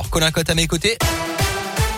Nord. Colin Cotte à mes côtés.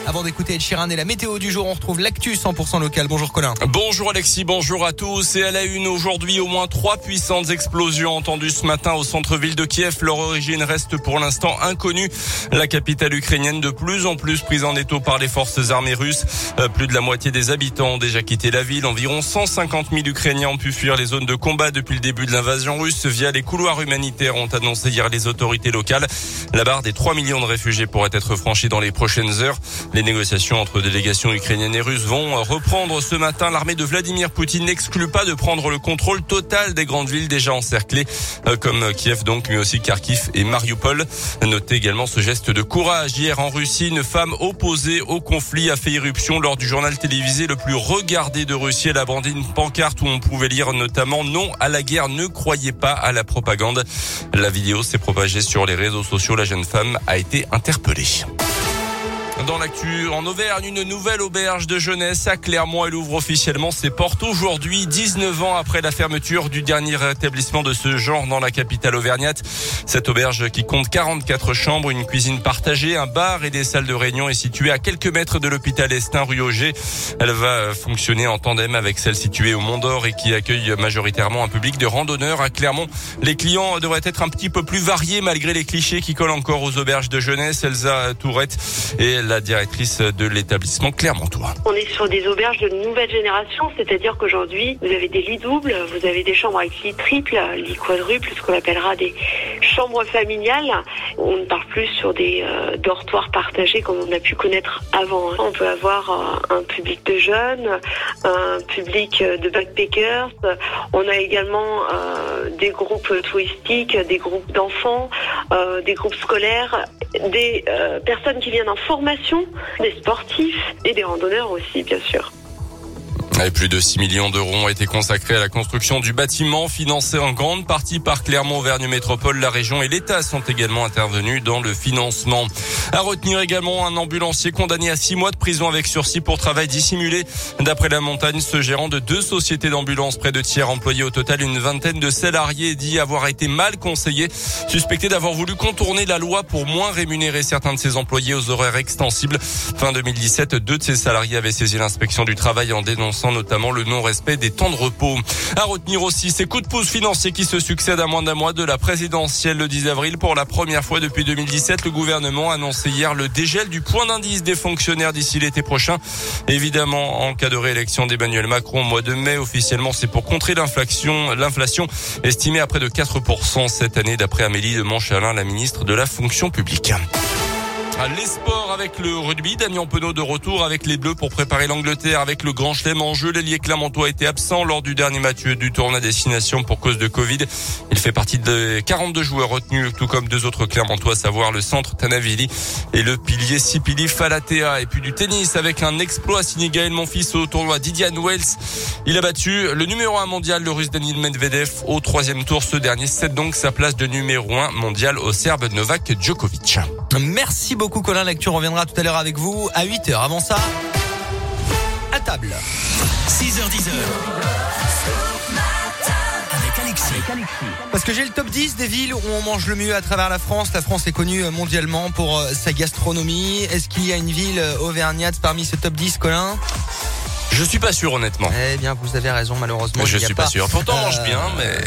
Avant d'écouter Ed Sheeran et la météo du jour, on retrouve l'actu 100% local. Bonjour Colin. Bonjour Alexis, bonjour à tous. Et à la une aujourd'hui, au moins trois puissantes explosions entendues ce matin au centre-ville de Kiev. Leur origine reste pour l'instant inconnue. La capitale ukrainienne de plus en plus prise en étau par les forces armées russes. Euh, plus de la moitié des habitants ont déjà quitté la ville. Environ 150 000 Ukrainiens ont pu fuir les zones de combat depuis le début de l'invasion russe via les couloirs humanitaires ont annoncé hier les autorités locales. La barre des 3 millions de réfugiés pourrait être franchie dans les prochaines heures. Les négociations entre délégations ukrainiennes et russes vont reprendre ce matin. L'armée de Vladimir Poutine n'exclut pas de prendre le contrôle total des grandes villes déjà encerclées, euh, comme Kiev donc, mais aussi Kharkiv et Mariupol. Notez également ce geste de courage. Hier en Russie, une femme opposée au conflit a fait irruption lors du journal télévisé le plus regardé de Russie. Elle a brandi une pancarte où on pouvait lire notamment non à la guerre, ne croyez pas à la propagande. La vidéo s'est propagée sur les réseaux sociaux. La jeune femme a été interpellée. ブリッシュ。Dans l'actu, en Auvergne, une nouvelle auberge de jeunesse à Clermont. Elle ouvre officiellement ses portes aujourd'hui, 19 ans après la fermeture du dernier établissement de ce genre dans la capitale auvergnate. Cette auberge qui compte 44 chambres, une cuisine partagée, un bar et des salles de réunion est située à quelques mètres de l'hôpital Estin rue Auger. Elle va fonctionner en tandem avec celle située au Mont d'Or et qui accueille majoritairement un public de randonneurs à Clermont. Les clients devraient être un petit peu plus variés malgré les clichés qui collent encore aux auberges de jeunesse. Elsa Tourette et la directrice de l'établissement Clermontois. On est sur des auberges de nouvelle génération, c'est-à-dire qu'aujourd'hui, vous avez des lits doubles, vous avez des chambres avec lits triples, lits quadruples, ce qu'on appellera des chambres familiales. On ne part plus sur des euh, dortoirs partagés comme on a pu connaître avant. On peut avoir euh, un public de jeunes, un public de backpackers. On a également euh, des groupes touristiques, des groupes d'enfants, des groupes scolaires, des personnes qui viennent en formation, des sportifs et des randonneurs aussi, bien sûr. Plus de 6 millions d'euros ont été consacrés à la construction du bâtiment, financé en grande partie par Clermont-Auvergne Métropole. La région et l'État sont également intervenus dans le financement. À retenir également un ambulancier condamné à 6 mois de prison avec sursis pour travail dissimulé. D'après la montagne, ce gérant de deux sociétés d'ambulance près de tiers employés au total une vingtaine de salariés dit avoir été mal conseillé, suspecté d'avoir voulu contourner la loi pour moins rémunérer certains de ses employés aux horaires extensibles. Fin 2017, deux de ses salariés avaient saisi l'inspection du travail en dénonçant notamment le non-respect des temps de repos. À retenir aussi ces coups de pouce financiers qui se succèdent à moins d'un mois de la présidentielle le 10 avril. Pour la première fois depuis 2017, le gouvernement a annoncé hier le dégel du point d'indice des fonctionnaires d'ici l'été prochain. Évidemment, en cas de réélection d'Emmanuel Macron au mois de mai, officiellement, c'est pour contrer l'inflation, l'inflation estimée à près de 4% cette année, d'après Amélie de Montchalin, la ministre de la fonction publique. Les sports avec le rugby, Damien Penaud de retour avec les Bleus pour préparer l'Angleterre avec le Grand Chelem en jeu. L'ailier Clermontois été absent lors du dernier match du tournoi destination pour cause de Covid. Il fait partie des 42 joueurs retenus, tout comme deux autres Clermontois, à savoir le centre Tanavili et le pilier Sipili Falatea. Et puis du tennis avec un exploit signé Gaël Monfils au tournoi Didian Wells. Il a battu le numéro 1 mondial, le russe Daniel Medvedev, au troisième tour. Ce dernier cède donc sa place de numéro 1 mondial au Serbe Novak Djokovic. Merci beaucoup Colin. L'actu reviendra tout à l'heure avec vous à 8h. Avant ça, à table. 6h10. Avec Alexis. Parce que j'ai le top 10 des villes où on mange le mieux à travers la France. La France est connue mondialement pour euh, sa gastronomie. Est-ce qu'il y a une ville euh, auvergnate parmi ce top 10, Colin? Je suis pas sûr honnêtement. Eh bien, vous avez raison, malheureusement. je il n'y a suis pas, sûr. Pourtant, on mange euh, bien, mais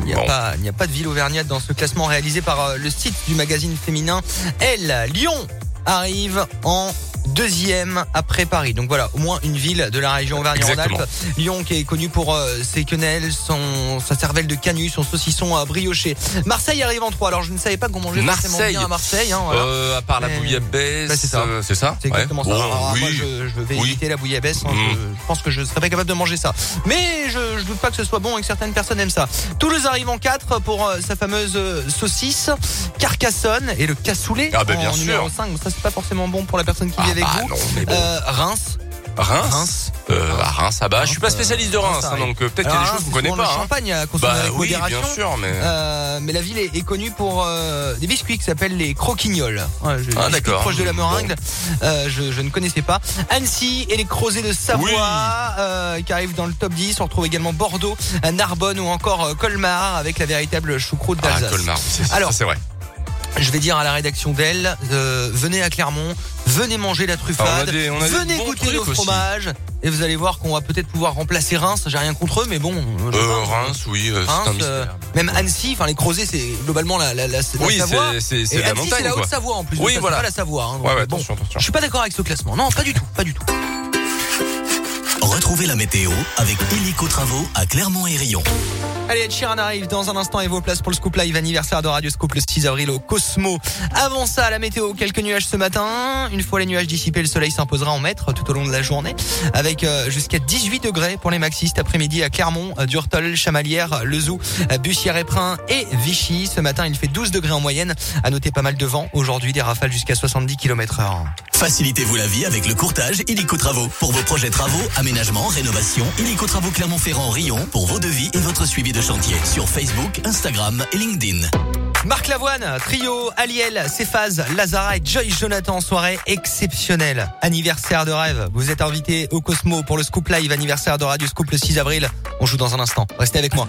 Il n'y a, bon. pas- il a pas de ville auvergnate dans ce classement réalisé par euh, le site du magazine féminin Elle. Lyon arrive en deuxième après Paris. Donc voilà, au moins une ville de la région Auvergne-Rhône-Alpes. Lyon qui est connu pour euh, ses quenelles, son, sa cervelle de canut, son saucisson à brioché. Marseille arrive en trois. Alors je ne savais pas qu'on mangeait forcément Marseille. bien à Marseille. Hein, voilà. Euh, à part la bouillabaisse, Bah, c'est ça. euh, c'est ça C'est exactement Ouais. ça. Bon, Alors, oui. Moi, je, je vais Oui. éviter la bouillabaisse. hein. Mm. Je, je pense que je serais pas capable de manger ça. Mais je, je doute pas que ce soit bon et que certaines personnes aiment ça. Toulouse arrive en 4 pour euh, sa fameuse saucisse. Carcassonne et le cassoulet Ah, bah, bien en sûr. numéro 5. Ça, c'est pas forcément bon pour la personne qui Ah, avec vous. non, mais bon. Euh, Reims. Reims. Reims. Euh, à Reims, ah bah, je suis pas spécialiste de Reims, hein, donc euh, peut-être qu'il y a des choses c'est souvent pas. Le hein. champagne à consommer Bah avec oui, modération. bien sûr, mais Euh, mais la ville est, est connue pour euh, des biscuits qui s'appellent les croquignoles. Ouais, je- Ah, d'accord. Proche de la meringue. Euh, je, je ne connaissais pas. Annecy et les Crozets de Savoie Oui. euh, qui arrivent dans le top 10. On retrouve également Bordeaux, euh, Narbonne ou encore euh, Colmar avec la véritable choucroute ah, d'Alsace. Colmar, c'est Alors, ça, c'est vrai. je vais dire à la rédaction d'elle, euh, venez à Clermont, venez manger la truffade, venez goûter le fromage. Et vous allez voir qu'on va peut-être pouvoir remplacer Reims. J'ai rien contre eux, mais bon. Euh, Reims, oui. Euh, euh, même Annecy, enfin les Crozets, c'est globalement la, la, la, oui, Savoie. c'est la montagne. C'est la Haute-Savoie en plus. Oui, voilà. Pas la Savoie. Hein, ouais, ouais, bon, attention, attention. Je suis pas d'accord avec ce classement. Non, pas du tout, pas du tout. Retrouvez la météo avec Hélico Travaux à Clermont et Rion. Allez, Ed arrive dans un instant et vos places pour le Scoop Live anniversaire de Radio Scoop le 6 avril au Cosmo. Avant ça, la météo, quelques nuages ce matin. Une fois les nuages dissipés, le soleil s'imposera en mètres tout au long de la journée avec euh, jusqu'à 18 degrés pour les maxis cet après-midi à Clermont, euh, Durtol, Chamalières, Lezou, euh, Bussière-Éprin et Vichy. Ce matin, il fait 12 degrés en moyenne. À noter pas mal de vent. Aujourd'hui, des rafales jusqu'à 70 km heure. Facilitez-vous la vie avec le courtage Illico Travaux. Pour vos projets travaux, aménagement, rénovation, Illico Travaux Clermont-Ferrand, Rion pour vos devis et votre suivi de chantier sur Facebook, Instagram et LinkedIn. Marc Lavoine, trio, Aliel, Cephaz, Lazara et Joyce Jonathan, soirée exceptionnelle. Anniversaire de rêve. Vous êtes invité au Cosmo pour le Scoop Live, anniversaire de Radio Scoop le 6 avril. On joue dans un instant. Restez avec moi.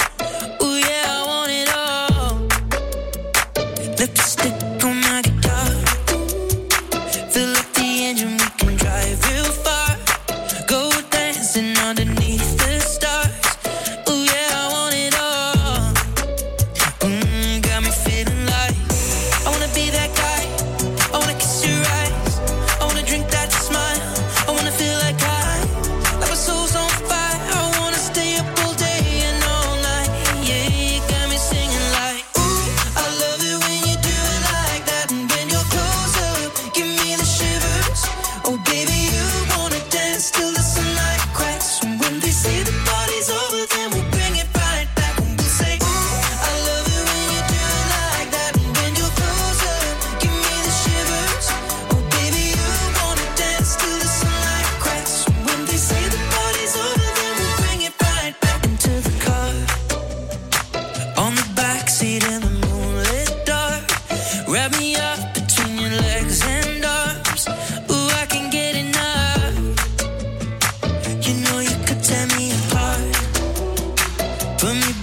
Put me